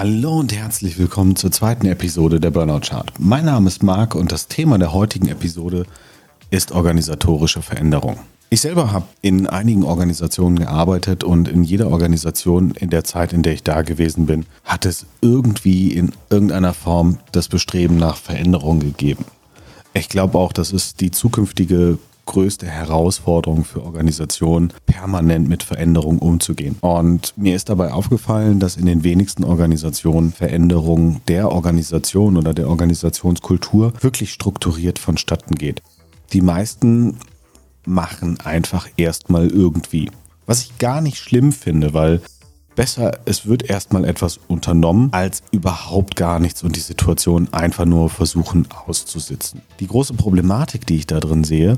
Hallo und herzlich willkommen zur zweiten Episode der Burnout Chart. Mein Name ist Marc und das Thema der heutigen Episode ist organisatorische Veränderung. Ich selber habe in einigen Organisationen gearbeitet und in jeder Organisation in der Zeit, in der ich da gewesen bin, hat es irgendwie in irgendeiner Form das Bestreben nach Veränderung gegeben. Ich glaube auch, das ist die zukünftige größte Herausforderung für Organisationen, permanent mit Veränderungen umzugehen. Und mir ist dabei aufgefallen, dass in den wenigsten Organisationen Veränderung der Organisation oder der Organisationskultur wirklich strukturiert vonstatten geht. Die meisten machen einfach erstmal irgendwie. Was ich gar nicht schlimm finde, weil besser, es wird erstmal etwas unternommen, als überhaupt gar nichts und die Situation einfach nur versuchen auszusitzen. Die große Problematik, die ich da drin sehe,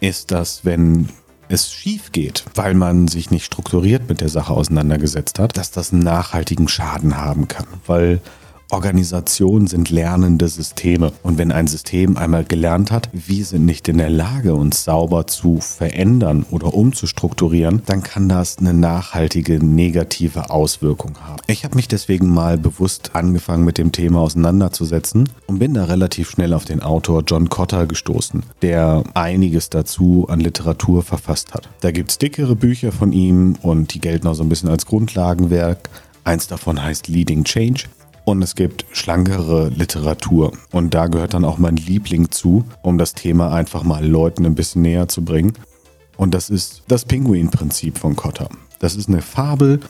ist, dass wenn es schief geht, weil man sich nicht strukturiert mit der Sache auseinandergesetzt hat, dass das einen nachhaltigen Schaden haben kann. Weil Organisationen sind lernende Systeme. Und wenn ein System einmal gelernt hat, wir sind nicht in der Lage, uns sauber zu verändern oder umzustrukturieren, dann kann das eine nachhaltige negative Auswirkung haben. Ich habe mich deswegen mal bewusst angefangen, mit dem Thema auseinanderzusetzen und bin da relativ schnell auf den Autor John Cotter gestoßen, der einiges dazu an Literatur verfasst hat. Da gibt es dickere Bücher von ihm und die gelten auch so ein bisschen als Grundlagenwerk. Eins davon heißt Leading Change. Und es gibt schlankere Literatur. Und da gehört dann auch mein Liebling zu, um das Thema einfach mal Leuten ein bisschen näher zu bringen. Und das ist das Pinguin-Prinzip von Cotter. Das ist eine Fabel,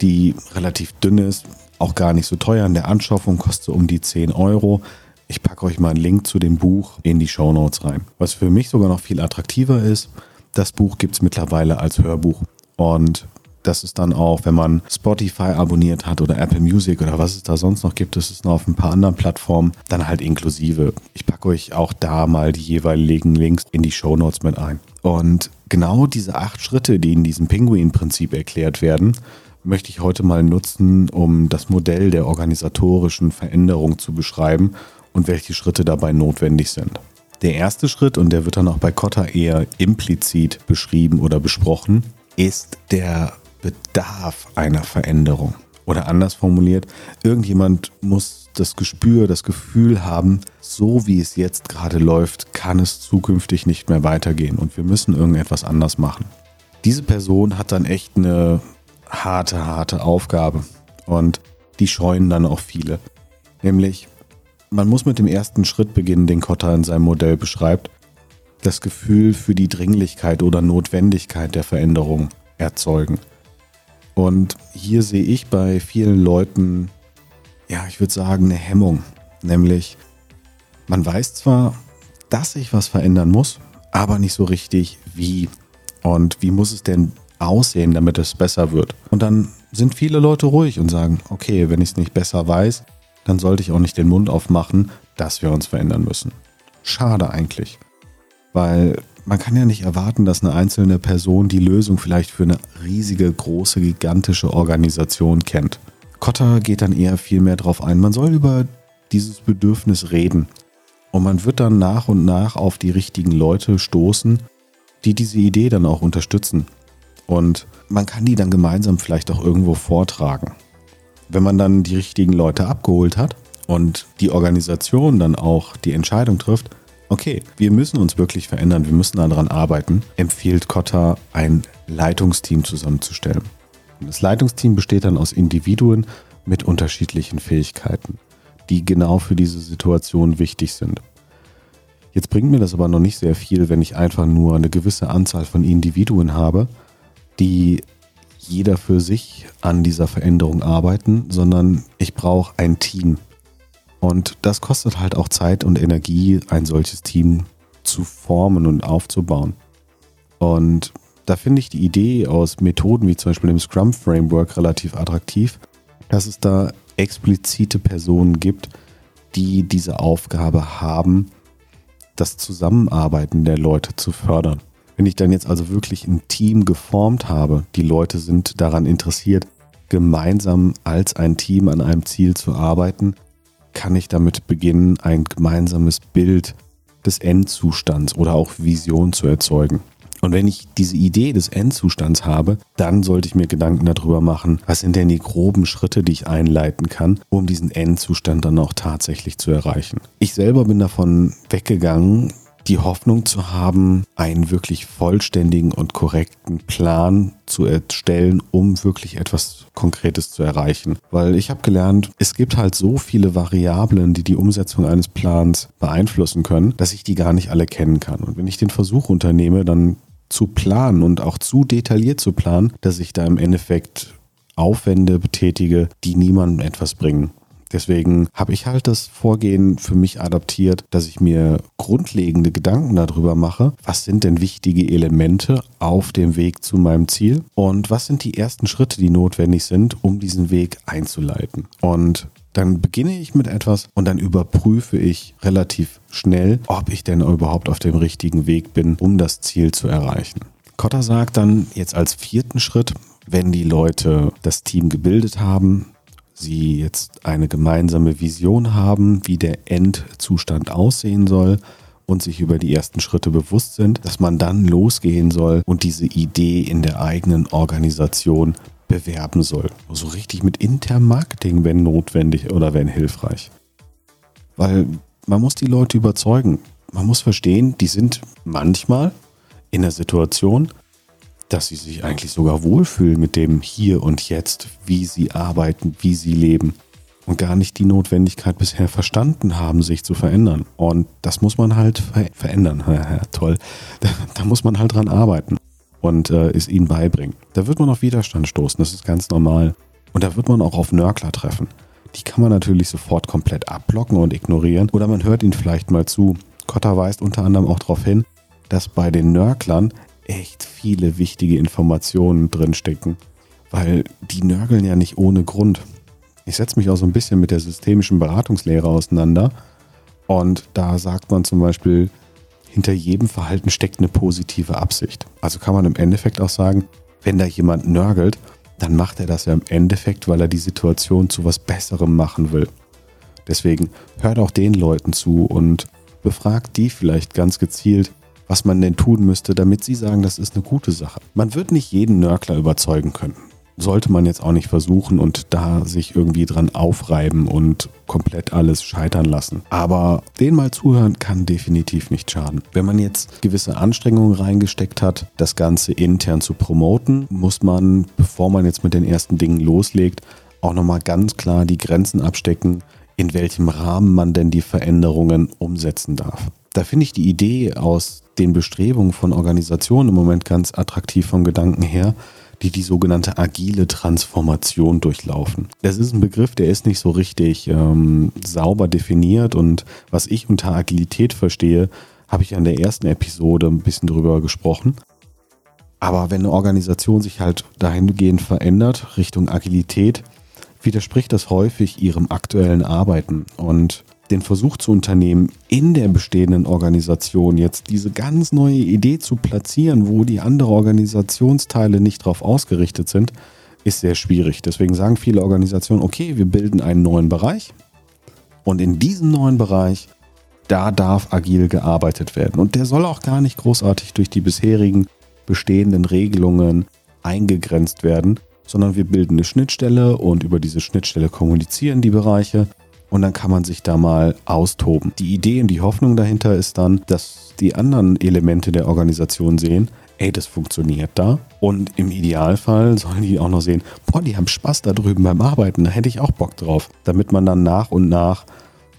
die relativ dünn ist, auch gar nicht so teuer in der Anschaffung, kostet um die 10 Euro. Ich packe euch mal einen Link zu dem Buch in die Show Notes rein. Was für mich sogar noch viel attraktiver ist, das Buch gibt es mittlerweile als Hörbuch. Und das ist dann auch, wenn man Spotify abonniert hat oder Apple Music oder was es da sonst noch gibt, das ist noch auf ein paar anderen Plattformen, dann halt inklusive. Ich packe euch auch da mal die jeweiligen Links in die Show Notes mit ein. Und genau diese acht Schritte, die in diesem Penguin-Prinzip erklärt werden, möchte ich heute mal nutzen, um das Modell der organisatorischen Veränderung zu beschreiben und welche Schritte dabei notwendig sind. Der erste Schritt, und der wird dann auch bei Kotta eher implizit beschrieben oder besprochen, ist der bedarf einer Veränderung. Oder anders formuliert, irgendjemand muss das Gespür, das Gefühl haben, so wie es jetzt gerade läuft, kann es zukünftig nicht mehr weitergehen und wir müssen irgendetwas anders machen. Diese Person hat dann echt eine harte, harte Aufgabe und die scheuen dann auch viele. Nämlich, man muss mit dem ersten Schritt beginnen, den Kotter in seinem Modell beschreibt, das Gefühl für die Dringlichkeit oder Notwendigkeit der Veränderung erzeugen. Und hier sehe ich bei vielen Leuten, ja, ich würde sagen, eine Hemmung. Nämlich, man weiß zwar, dass sich was verändern muss, aber nicht so richtig wie. Und wie muss es denn aussehen, damit es besser wird? Und dann sind viele Leute ruhig und sagen, okay, wenn ich es nicht besser weiß, dann sollte ich auch nicht den Mund aufmachen, dass wir uns verändern müssen. Schade eigentlich. Weil man kann ja nicht erwarten, dass eine einzelne Person die Lösung vielleicht für eine riesige, große, gigantische Organisation kennt. Kotter geht dann eher viel mehr darauf ein, man soll über dieses Bedürfnis reden. Und man wird dann nach und nach auf die richtigen Leute stoßen, die diese Idee dann auch unterstützen. Und man kann die dann gemeinsam vielleicht auch irgendwo vortragen. Wenn man dann die richtigen Leute abgeholt hat und die Organisation dann auch die Entscheidung trifft, okay, wir müssen uns wirklich verändern, wir müssen daran arbeiten, empfiehlt Kotta ein Leitungsteam zusammenzustellen. Und das Leitungsteam besteht dann aus Individuen mit unterschiedlichen Fähigkeiten, die genau für diese Situation wichtig sind. Jetzt bringt mir das aber noch nicht sehr viel, wenn ich einfach nur eine gewisse Anzahl von Individuen habe, die jeder für sich an dieser Veränderung arbeiten, sondern ich brauche ein Team, und das kostet halt auch Zeit und Energie, ein solches Team zu formen und aufzubauen. Und da finde ich die Idee aus Methoden wie zum Beispiel dem Scrum Framework relativ attraktiv, dass es da explizite Personen gibt, die diese Aufgabe haben, das Zusammenarbeiten der Leute zu fördern. Wenn ich dann jetzt also wirklich ein Team geformt habe, die Leute sind daran interessiert, gemeinsam als ein Team an einem Ziel zu arbeiten, kann ich damit beginnen, ein gemeinsames Bild des Endzustands oder auch Vision zu erzeugen. Und wenn ich diese Idee des Endzustands habe, dann sollte ich mir Gedanken darüber machen, was sind denn die groben Schritte, die ich einleiten kann, um diesen Endzustand dann auch tatsächlich zu erreichen. Ich selber bin davon weggegangen, die Hoffnung zu haben, einen wirklich vollständigen und korrekten Plan zu erstellen, um wirklich etwas Konkretes zu erreichen. Weil ich habe gelernt, es gibt halt so viele Variablen, die die Umsetzung eines Plans beeinflussen können, dass ich die gar nicht alle kennen kann. Und wenn ich den Versuch unternehme, dann zu planen und auch zu detailliert zu planen, dass ich da im Endeffekt Aufwände betätige, die niemandem etwas bringen. Deswegen habe ich halt das Vorgehen für mich adaptiert, dass ich mir grundlegende Gedanken darüber mache, was sind denn wichtige Elemente auf dem Weg zu meinem Ziel und was sind die ersten Schritte, die notwendig sind, um diesen Weg einzuleiten. Und dann beginne ich mit etwas und dann überprüfe ich relativ schnell, ob ich denn überhaupt auf dem richtigen Weg bin, um das Ziel zu erreichen. Kotter sagt dann jetzt als vierten Schritt, wenn die Leute das Team gebildet haben, sie jetzt eine gemeinsame Vision haben, wie der Endzustand aussehen soll und sich über die ersten Schritte bewusst sind, dass man dann losgehen soll und diese Idee in der eigenen Organisation bewerben soll. So also richtig mit internem Marketing, wenn notwendig oder wenn hilfreich. Weil man muss die Leute überzeugen. Man muss verstehen, die sind manchmal in der Situation, dass sie sich eigentlich sogar wohlfühlen mit dem Hier und Jetzt, wie sie arbeiten, wie sie leben und gar nicht die Notwendigkeit bisher verstanden haben, sich zu verändern. Und das muss man halt ver verändern. Toll. Da, da, muss man halt dran arbeiten und äh, es ihnen beibringen. Da wird man auf Widerstand stoßen, das ist ganz normal. Und da wird man auch auf Nörgler treffen. Die kann man natürlich sofort komplett abblocken und ignorieren oder man hört ihnen vielleicht mal zu. Kotter weist unter anderem auch darauf hin, dass bei den Nörglern echt viele wichtige Informationen drinstecken, weil die nörgeln ja nicht ohne Grund. Ich setze mich auch so ein bisschen mit der systemischen Beratungslehre auseinander und da sagt man zum Beispiel, hinter jedem Verhalten steckt eine positive Absicht. Also kann man im Endeffekt auch sagen, wenn da jemand nörgelt, dann macht er das ja im Endeffekt, weil er die Situation zu was Besserem machen will. Deswegen hört auch den Leuten zu und befragt die vielleicht ganz gezielt, was man denn tun müsste, damit sie sagen, das ist eine gute Sache. Man wird nicht jeden Nörgler überzeugen können. Sollte man jetzt auch nicht versuchen und da sich irgendwie dran aufreiben und komplett alles scheitern lassen. Aber den mal zuhören kann definitiv nicht schaden. Wenn man jetzt gewisse Anstrengungen reingesteckt hat, das Ganze intern zu promoten, muss man, bevor man jetzt mit den ersten Dingen loslegt, auch nochmal ganz klar die Grenzen abstecken, in welchem Rahmen man denn die Veränderungen umsetzen darf. Da finde ich die Idee aus den Bestrebungen von Organisationen im Moment ganz attraktiv vom Gedanken her, die die sogenannte agile Transformation durchlaufen. Das ist ein Begriff, der ist nicht so richtig ähm, sauber definiert und was ich unter Agilität verstehe, habe ich in der ersten Episode ein bisschen drüber gesprochen. Aber wenn eine Organisation sich halt dahingehend verändert, Richtung Agilität, widerspricht das häufig ihrem aktuellen Arbeiten. Und den Versuch zu unternehmen, in der bestehenden Organisation jetzt diese ganz neue Idee zu platzieren, wo die anderen Organisationsteile nicht darauf ausgerichtet sind, ist sehr schwierig. Deswegen sagen viele Organisationen, okay, wir bilden einen neuen Bereich und in diesem neuen Bereich, da darf agil gearbeitet werden. Und der soll auch gar nicht großartig durch die bisherigen bestehenden Regelungen eingegrenzt werden, sondern wir bilden eine Schnittstelle und über diese Schnittstelle kommunizieren die Bereiche und dann kann man sich da mal austoben. Die Idee und die Hoffnung dahinter ist dann, dass die anderen Elemente der Organisation sehen, ey, das funktioniert da. Und im Idealfall sollen die auch noch sehen, boah, die haben Spaß da drüben beim Arbeiten, da hätte ich auch Bock drauf. Damit man dann nach und nach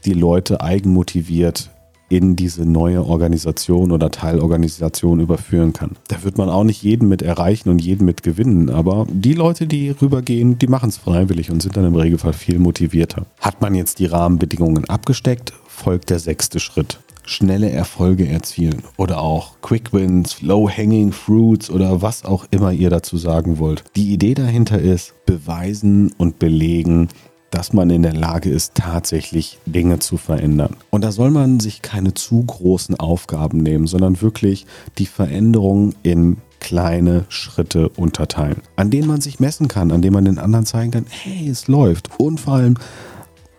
die Leute eigenmotiviert in diese neue Organisation oder Teilorganisation überführen kann. Da wird man auch nicht jeden mit erreichen und jeden mit gewinnen, aber die Leute, die rübergehen, die machen es freiwillig und sind dann im Regelfall viel motivierter. Hat man jetzt die Rahmenbedingungen abgesteckt, folgt der sechste Schritt schnelle Erfolge erzielen oder auch Quick Wins, Low Hanging Fruits oder was auch immer ihr dazu sagen wollt. Die Idee dahinter ist, beweisen und belegen, dass man in der Lage ist, tatsächlich Dinge zu verändern. Und da soll man sich keine zu großen Aufgaben nehmen, sondern wirklich die Veränderung in kleine Schritte unterteilen, an denen man sich messen kann, an denen man den anderen zeigen kann, hey, es läuft. Und vor allem,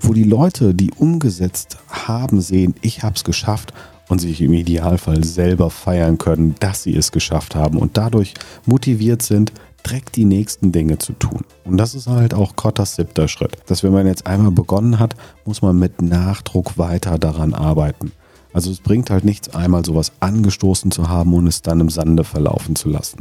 wo die Leute, die umgesetzt haben, sehen, ich habe es geschafft und sich im Idealfall selber feiern können, dass sie es geschafft haben und dadurch motiviert sind, direkt die nächsten Dinge zu tun. Und das ist halt auch Kottas siebter Schritt. Dass wenn man jetzt einmal begonnen hat, muss man mit Nachdruck weiter daran arbeiten. Also es bringt halt nichts, einmal sowas angestoßen zu haben und es dann im Sande verlaufen zu lassen.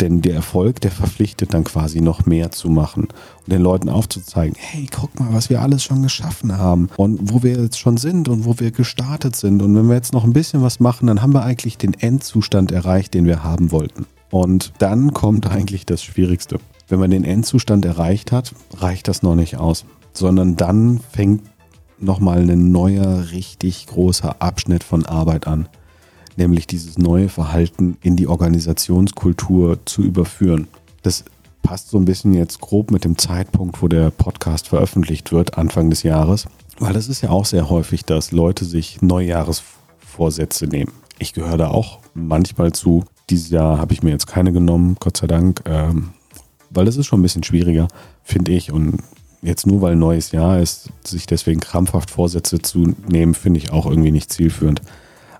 Denn der Erfolg, der verpflichtet dann quasi noch mehr zu machen und den Leuten aufzuzeigen, hey, guck mal, was wir alles schon geschaffen haben und wo wir jetzt schon sind und wo wir gestartet sind. Und wenn wir jetzt noch ein bisschen was machen, dann haben wir eigentlich den Endzustand erreicht, den wir haben wollten. Und dann kommt eigentlich das Schwierigste. Wenn man den Endzustand erreicht hat, reicht das noch nicht aus, sondern dann fängt nochmal ein neuer, richtig großer Abschnitt von Arbeit an, nämlich dieses neue Verhalten in die Organisationskultur zu überführen. Das passt so ein bisschen jetzt grob mit dem Zeitpunkt, wo der Podcast veröffentlicht wird, Anfang des Jahres, weil das ist ja auch sehr häufig, dass Leute sich Neujahresvorsätze nehmen. Ich gehöre da auch manchmal zu, dieses Jahr habe ich mir jetzt keine genommen, Gott sei Dank, ähm, weil das ist schon ein bisschen schwieriger, finde ich. Und jetzt nur weil neues Jahr ist, sich deswegen krampfhaft Vorsätze zu nehmen, finde ich auch irgendwie nicht zielführend.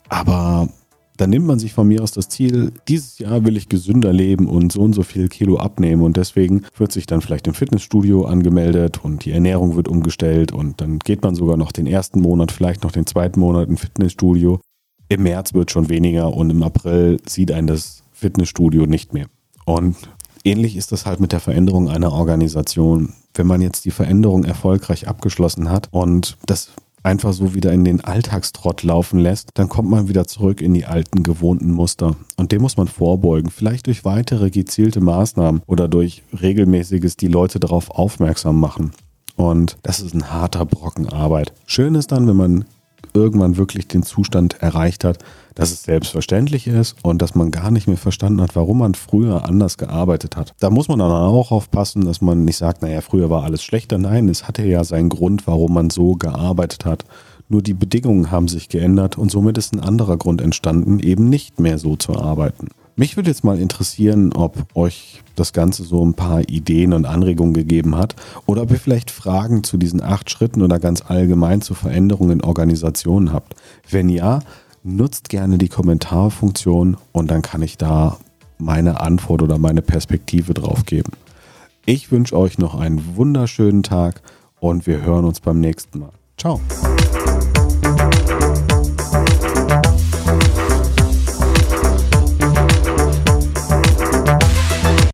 Aber dann nimmt man sich von mir aus das Ziel, dieses Jahr will ich gesünder leben und so und so viel Kilo abnehmen und deswegen wird sich dann vielleicht im Fitnessstudio angemeldet und die Ernährung wird umgestellt und dann geht man sogar noch den ersten Monat, vielleicht noch den zweiten Monat im Fitnessstudio im März wird schon weniger und im April sieht ein das Fitnessstudio nicht mehr. Und ähnlich ist das halt mit der Veränderung einer Organisation. Wenn man jetzt die Veränderung erfolgreich abgeschlossen hat und das einfach so wieder in den Alltagstrott laufen lässt, dann kommt man wieder zurück in die alten gewohnten Muster. Und dem muss man vorbeugen. Vielleicht durch weitere gezielte Maßnahmen oder durch regelmäßiges die Leute darauf aufmerksam machen. Und das ist ein harter Brocken Arbeit. Schön ist dann, wenn man irgendwann wirklich den Zustand erreicht hat, dass es selbstverständlich ist und dass man gar nicht mehr verstanden hat, warum man früher anders gearbeitet hat. Da muss man dann auch aufpassen, dass man nicht sagt, naja, früher war alles schlechter. Nein, es hatte ja seinen Grund, warum man so gearbeitet hat. Nur die Bedingungen haben sich geändert und somit ist ein anderer Grund entstanden, eben nicht mehr so zu arbeiten. Mich würde jetzt mal interessieren, ob euch das Ganze so ein paar Ideen und Anregungen gegeben hat oder ob ihr vielleicht Fragen zu diesen acht Schritten oder ganz allgemein zu Veränderungen in Organisationen habt. Wenn ja, nutzt gerne die Kommentarfunktion und dann kann ich da meine Antwort oder meine Perspektive drauf geben. Ich wünsche euch noch einen wunderschönen Tag und wir hören uns beim nächsten Mal. Ciao.